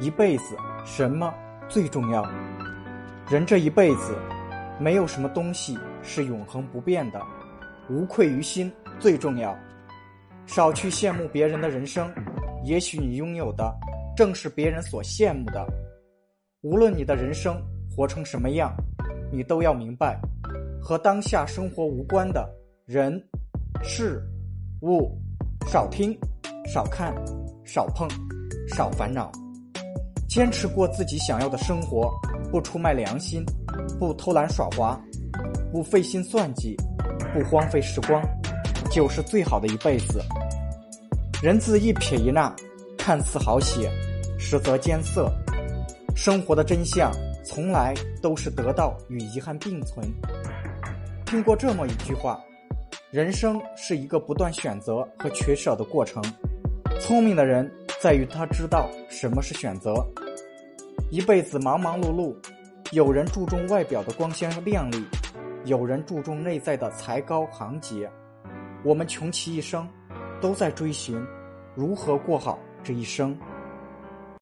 一辈子什么最重要？人这一辈子，没有什么东西是永恒不变的，无愧于心最重要。少去羡慕别人的人生，也许你拥有的正是别人所羡慕的。无论你的人生活成什么样，你都要明白，和当下生活无关的人、事、物，少听、少看、少碰、少烦恼，坚持过自己想要的生活，不出卖良心，不偷懒耍滑，不费心算计，不荒废时光。就是最好的一辈子。人字一撇一捺，看似好写，实则艰涩。生活的真相，从来都是得到与遗憾并存。听过这么一句话：人生是一个不断选择和取舍的过程。聪明的人在于他知道什么是选择。一辈子忙忙碌碌，有人注重外表的光鲜亮丽，有人注重内在的才高行杰。我们穷其一生，都在追寻如何过好这一生。